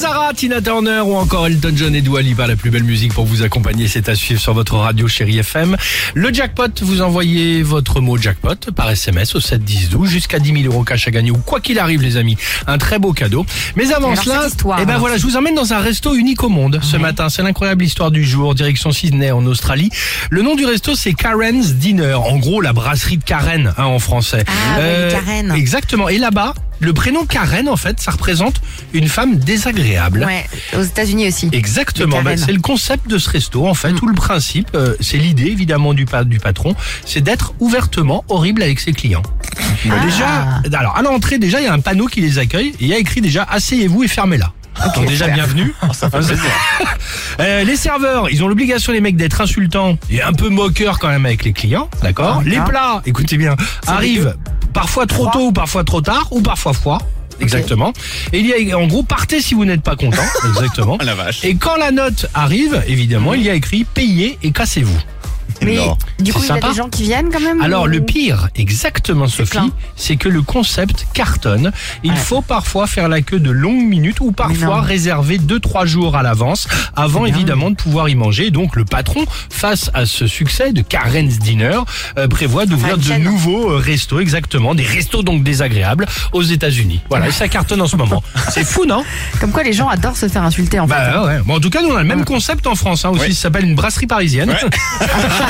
Lazara, Tina Turner ou encore Elton John et Dua Lipa, la plus belle musique pour vous accompagner, c'est à suivre sur votre radio chérie FM. Le jackpot, vous envoyez votre mot jackpot par SMS au 7 10 12 jusqu'à 10 000 euros cash à gagner ou quoi qu'il arrive les amis, un très beau cadeau. Mais avant Alors, cela, histoire, eh ben voilà, je vous emmène dans un resto unique au monde ce matin. C'est l'incroyable histoire du jour, direction Sydney en Australie. Le nom du resto c'est Karen's Dinner, en gros la brasserie de Karen hein, en français. Ah, les Karen. Exactement. Et là-bas, le prénom Karen en fait, ça représente une femme désagréable. Ouais, aux États-Unis aussi. Exactement, Ben, c'est le concept de ce resto en Mm. fait, tout le principe, euh, c'est l'idée évidemment du, pa- du patron, c'est d'être ouvertement horrible avec ses clients. Ah. Déjà, alors à l'entrée déjà il y a un panneau qui les accueille et il y a écrit déjà asseyez-vous et fermez-la. Donc déjà super. bienvenue. Euh, les serveurs, ils ont l'obligation les mecs d'être insultants et un peu moqueurs quand même avec les clients, d'accord? Ah, Les plats, écoutez bien, arrivent parfois trop tôt ou parfois trop tard ou parfois froid. Exactement. Et il y a en gros partez si vous n'êtes pas content. Exactement. la vache. Et quand la note arrive, évidemment, il y a écrit payez et cassez-vous. Mais Non. du coup, il y a sympa. des gens qui viennent quand même Alors ou- le pire, exactement Sophie, plein. c'est que le concept cartonne. Il Ouais. faut parfois faire la queue de longues minutes ou parfois non. réserver 2-3 jours à l'avance avant évidemment de pouvoir y manger. Donc le patron, face à ce succès de Karen's Dinner, euh, prévoit d'ouvrir une de chaîne. nouveaux euh, restos, exactement, des restos donc désagréables aux États-Unis. Voilà, et ça cartonne en ce moment. C'est fou, non? Comme quoi les gens adorent se faire insulter en fait. Bah ouais. Bon, en tout cas, nous on a le même concept en France hein, aussi. Ouais. Ça s'appelle une brasserie parisienne. Ouais.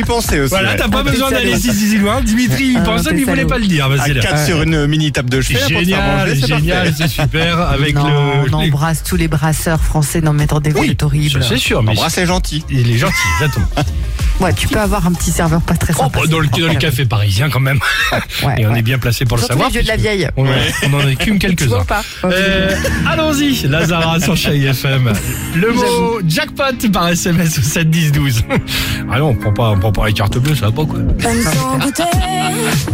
J'y pensais aussi. Voilà, t'as pas besoin d'aller si, si, si loin. Dimitri, il Ah, pensait, t'es mais il voulait salaud. pas le dire. À Vas-y, là. 4 sur une mini table de chevet faire Génial, c'est génial, parfait. c'est super. Avec non, le. on les- embrasse tous les brasseurs français dans Mettre des Oui, c'est horrible. C'est sûr, mais. Embrasse est gentil. Il est gentil, exactement. Ouais, tu peux avoir un petit serveur pas très Oh, sympa. bah, dans, le, dans les cafés parisiens quand même. Ouais, Et on ouais. est bien placé pour le Surtout savoir. les vieux de la puisque vieille. On, on en écume Tu quelques-uns. pas Euh, Allons-y, Lazara sur Chérie FM. Le mot jackpot par SMS au 7 10 12. Ah non, on prend pas, on prend pas les cartes bleues, ça va pas quoi. Alex.